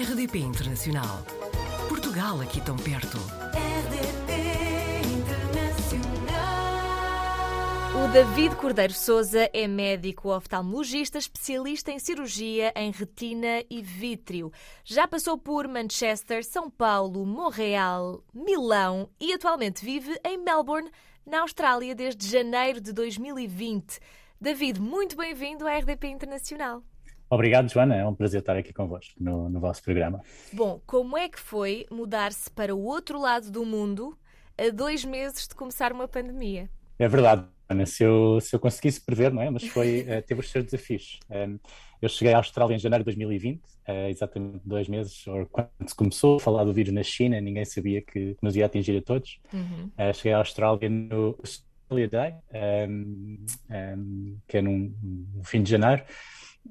RDP Internacional. Portugal aqui tão perto. RDP Internacional. O David Cordeiro Souza é médico oftalmologista especialista em cirurgia em retina e vítreo. Já passou por Manchester, São Paulo, Montreal, Milão e atualmente vive em Melbourne, na Austrália, desde janeiro de 2020. David, muito bem-vindo à RDP Internacional. Obrigado, Joana. É um prazer estar aqui convosco no, no vosso programa. Bom, como é que foi mudar-se para o outro lado do mundo a dois meses de começar uma pandemia? É verdade, Joana. Se eu, se eu conseguisse prever, não é? Mas foi, uh, teve os seus desafios. Um, eu cheguei à Austrália em janeiro de 2020, uh, exatamente dois meses, ou quando se começou a falar do vírus na China, ninguém sabia que nos ia atingir a todos. Uhum. Uh, cheguei à Austrália no Australia Day, um, um, que é no fim de janeiro.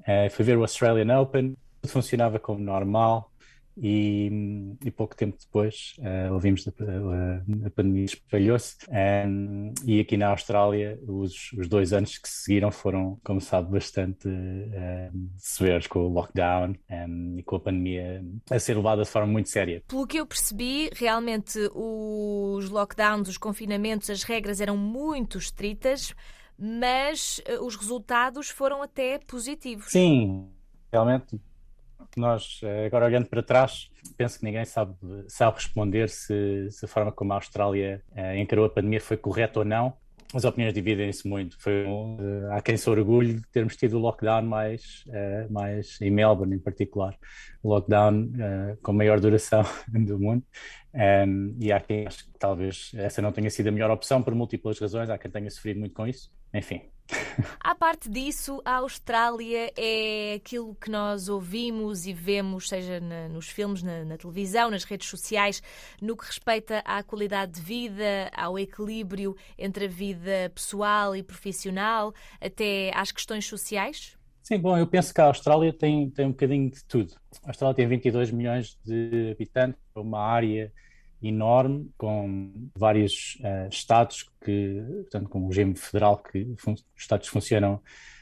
Uh, fui ver o Australian Open, tudo funcionava como normal e, e pouco tempo depois uh, ouvimos a, a, a pandemia espalhou-se um, e aqui na Austrália os, os, dois anos que se seguiram foram, como sabe, bastante um, severos com o lockdown um, e com a pandemia a ser levada de forma muito séria. Pelo que eu percebi, realmente os lockdowns, os confinamentos, as regras eram muito estritas mas uh, os resultados foram até positivos. Sim, realmente. Nós, agora olhando para trás, penso que ninguém sabe, sabe responder se, se a forma como a Austrália uh, encarou a pandemia foi correta ou não. As opiniões dividem-se muito. Foi, uh, há quem se orgulhe de termos tido o lockdown mais, uh, mais em Melbourne, em particular, o lockdown com maior duração do mundo. Um, e há quem acho que talvez essa não tenha sido a melhor opção por múltiplas razões. Há quem tenha sofrido muito com isso. Enfim. À parte disso, a Austrália é aquilo que nós ouvimos e vemos, seja na, nos filmes, na, na, televisão, nas redes sociais, no que respeita à qualidade de vida, ao equilíbrio entre a vida pessoal e profissional, até às questões sociais? Sim, bom, eu penso que a Austrália tem, tem um bocadinho de tudo. A Austrália tem 22 milhões de habitantes, uma área enorme, com vários uh, estados que, portanto, com um regime federal que os estados funcionam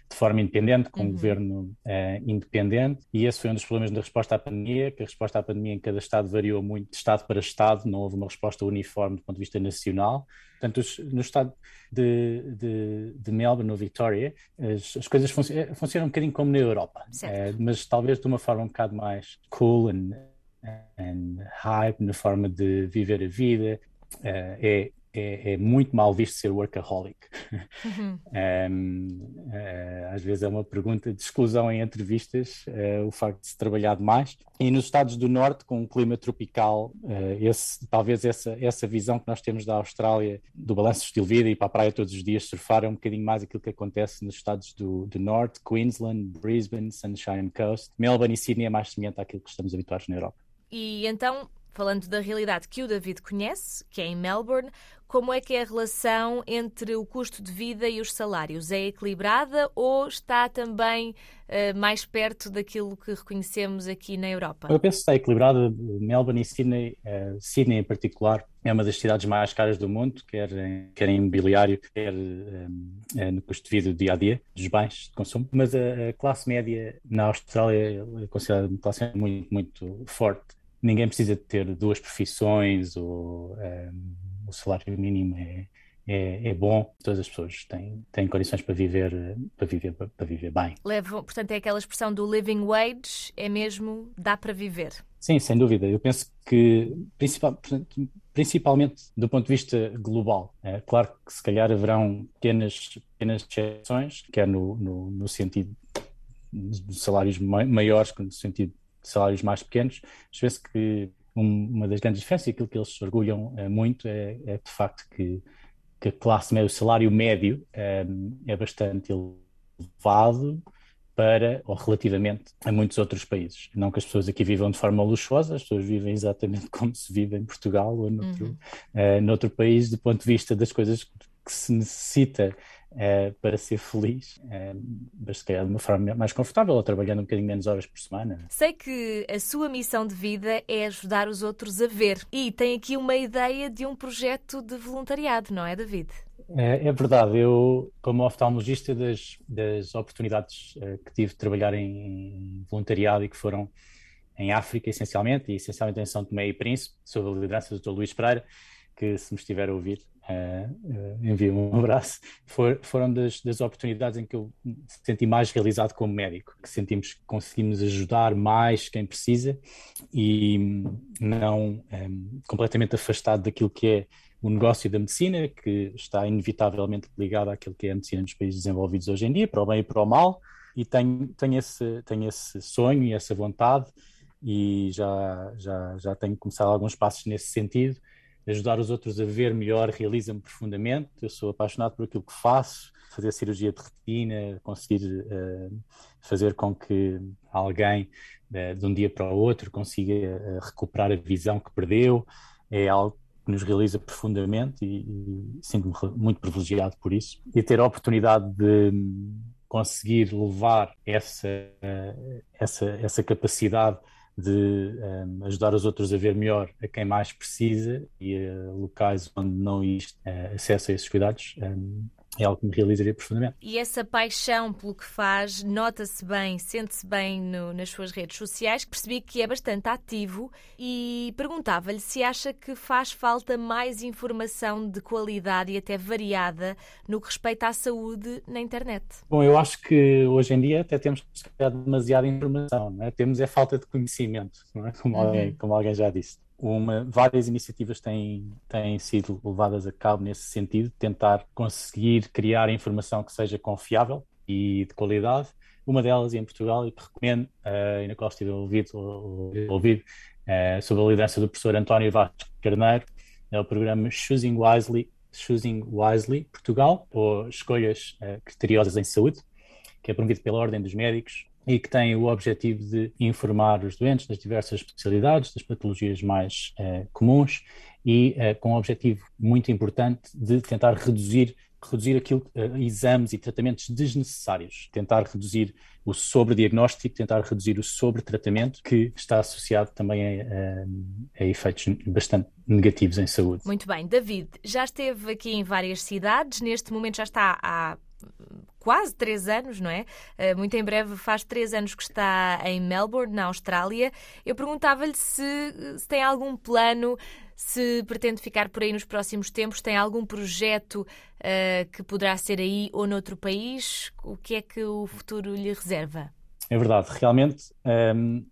de forma independente, com uhum. um governo uh, independente, e esse foi um dos problemas da resposta à pandemia, que a resposta à pandemia em cada estado variou muito de estado para estado, não houve uma resposta uniforme do ponto de vista nacional. Portanto, os, no estado de, de, de, Melbourne, no Victoria, as, as coisas func funcionam um bocadinho como na Europa, uh, mas talvez de uma forma um bocado mais cool and and hype na forma de viver a vida. Uh, é, é, é, muito mal visto ser workaholic. Uhum. um, uh, às vezes é uma pergunta de exclusão em entrevistas, uh, o facto de se trabalhar demais. E nos Estados do Norte, com um clima tropical, esse, talvez essa, essa visão que nós temos da Austrália, do balanço de estilo de vida e para a praia todos os dias surfar, é um bocadinho mais aquilo que acontece nos Estados do, do Norte, Queensland, Brisbane, Sunshine Coast. Melbourne e Sydney é mais semelhante àquilo que estamos habituados na Europa. E então, falando da realidade que o David conhece, que é em Melbourne, como é que é a relação entre o custo de vida e os salários? É equilibrada ou está também uh, mais perto daquilo que reconhecemos aqui na Europa? Eu penso que está equilibrada. Melbourne e Sydney, uh, Sydney em particular, é uma das cidades mais caras do mundo, quer em, quer em imobiliário, quer um, eh, no custo de vida do dia a dia, dos bens de consumo. Mas a, a classe média na Austrália é considerada uma classe muito, muito forte. Ninguém precisa ter duas profissões ou um, o salário mínimo é, é, é, bom, todas as pessoas têm, têm condições para viver, para viver, para viver bem. Levam, portanto, é aquela expressão do living wage, é mesmo dá para viver. Sim, sem dúvida. Eu penso que, principal, principalmente do ponto de vista global, é claro que se calhar haverão pequenas, pequenas exceções, quer no, no, no sentido de salários maiores, no sentido salários mais pequenos, mas penso que uma das grandes diferenças, aquilo que eles se orgulham uh, muito é, é, de facto que, que a classe média, o salário médio um, é bastante elevado para, ou relativamente, a muitos outros países. Não que as pessoas aqui vivam de forma luxuosa, as pessoas vivem exatamente como se vive em Portugal ou noutro, uhum. uh, noutro país, do ponto de vista das coisas que se necessita uh, para ser feliz, uh, mas se calhar de uma forma mais confortável ou trabalhando um bocadinho menos horas por semana. Sei que a sua missão de vida é ajudar os outros a ver e tem aqui uma ideia de um projeto de voluntariado, não é, David? É, é verdade, eu, como oftalmologista, das, das oportunidades que tive de trabalhar em, em voluntariado e que foram em África, essencialmente, e essencialmente em São Tomé e Príncipe, sob a liderança do Dr. Luís Pereira, que se me estiver a ouvir, uh, uh, envio um abraço. For, foram das, das, oportunidades em que eu me senti mais realizado como médico, que sentimos que conseguimos ajudar mais quem precisa e não um, completamente afastado daquilo que é o negócio da medicina, que está inevitavelmente ligado àquilo que é a medicina nos países desenvolvidos hoje em dia, para o bem e para o mal, e tenho, tenho, esse, tenho esse sonho e essa vontade, e já, já, já tenho começado alguns passos nesse sentido. Ajudar os outros a ver melhor realiza-me profundamente. Eu sou apaixonado por aquilo que faço, fazer cirurgia de retina, conseguir uh, fazer com que alguém, uh, de um dia para o outro, consiga uh, recuperar a visão que perdeu, é algo que nos realiza profundamente e, e sinto-me muito privilegiado por isso. E ter a oportunidade de conseguir levar essa, essa, essa capacidade de um, ajudar os outros a ver melhor a quem mais precisa e a locais onde não existe uh, acesso a esses cuidados, um, é algo que me realizaria profundamente. E essa paixão pelo que faz, nota-se bem, sente-se bem no, nas suas redes sociais. Percebi que é bastante ativo e perguntava-lhe se acha que faz falta mais informação de qualidade e até variada no que respeita à saúde na internet. Bom, eu acho que hoje em dia até temos demasiada informação, não é? temos é falta de conhecimento, é? como, uhum. alguém, como alguém já disse uma, várias iniciativas têm, têm sido levadas a cabo nesse sentido, tentar conseguir criar informação que seja confiável e de qualidade. Uma delas em Portugal, e que recomendo, uh, e na qual estive ouvido, ouvido uh, sob a liderança do professor António Vasco Carneiro, é o programa Choosing Wisely, Choosing Wisely Portugal, ou Escolhas uh, Criteriosas em Saúde, que é promovido pela Ordem dos Médicos e que tem o objetivo de informar os doentes das diversas especialidades, das patologias mais uh, comuns e uh, com o objetivo muito importante de tentar reduzir reduzir aquilo, uh, exames e tratamentos desnecessários, tentar reduzir o sobrediagnóstico, tentar reduzir o sobretratamento, que está associado também a, a, a, efeitos bastante negativos em saúde. Muito bem. David, já esteve aqui em várias cidades, neste momento já está há quase três anos, não é? Eh, muito em breve faz três anos que está em Melbourne, na Austrália. Eu perguntava-lhe se, se tem algum plano, se pretende ficar por aí nos próximos tempos, tem algum projeto uh, que poderá ser aí ou noutro país? O que é que o futuro lhe reserva? É verdade, realmente. Um ehm,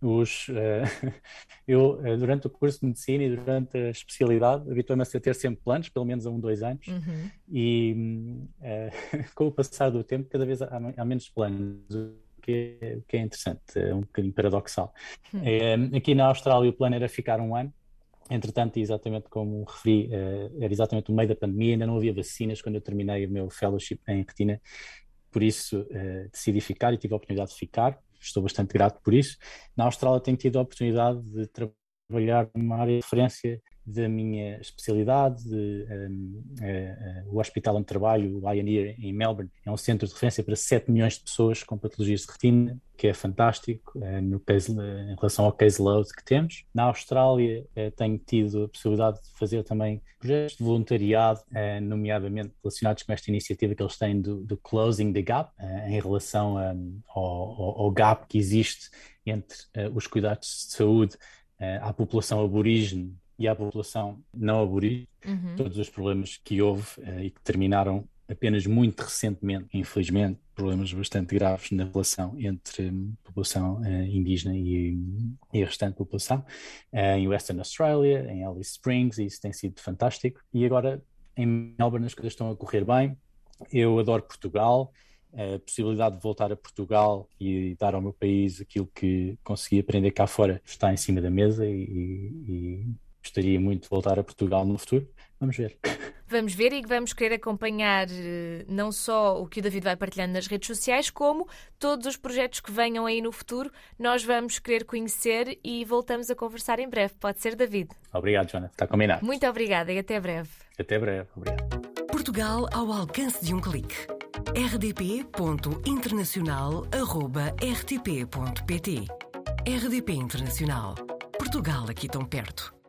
os, uh, eu, uh, durante o curso de medicina e durante a especialidade, habituei-me a ter sempre planos, pelo menos a um, dois anos, uhum. e uh, com o passar do tempo, cada vez há, há menos planos, o que, é, o que, é, interessante, é um bocadinho paradoxal. Uhum. aqui na Austrália, o plano era ficar um ano. Entretanto, exatamente como referi, era exatamente no meio da pandemia, ainda não havia vacinas quando eu terminei o meu fellowship em retina, por isso decidi ficar e tive a oportunidade de ficar estou bastante grato por isso. Na Austrália tenho tido a oportunidade de trabalhar numa área de referência da minha especialidade, de, um, uh, uh, o hospital onde trabalho, o Pioneer, em Melbourne, é um centro de referência para 7 milhões de pessoas com patologias de retina, que é fantástico uh, no case, em relação ao caseload que temos. Na Austrália tenho tido a possibilidade de fazer também projetos de voluntariado, nomeadamente relacionados com esta iniciativa que eles têm do, do Closing the Gap, em relação um, ao, ao, gap que existe entre os cuidados de saúde à população aborígene e à população não aborígene, uhum. todos os problemas que houve uh, e que terminaram apenas muito recentemente, infelizmente, problemas bastante graves na relação entre um, população uh, indígena e, e, a restante população, uh, em Western Australia, em Alice Springs, e isso tem sido fantástico. E agora em Melbourne as coisas estão a correr bem. Eu adoro Portugal, a possibilidade de voltar a Portugal e dar ao meu país aquilo que consegui aprender cá fora está em cima da mesa e, e gostaria muito de voltar a Portugal no futuro. Vamos ver. Vamos ver e vamos querer acompanhar eh, não só o que o David vai partilhando nas redes sociais, como todos os projetos que venham aí no futuro. Nós vamos querer conhecer e voltamos a conversar em breve. Pode ser, David? Obrigado, Joana. Está combinado. Muito obrigada e até breve. Até breve. Obrigado. Portugal ao alcance de um clique. rdp.internacional.rtp.pt RDP Internacional. Portugal aqui tão perto.